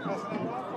Christmas.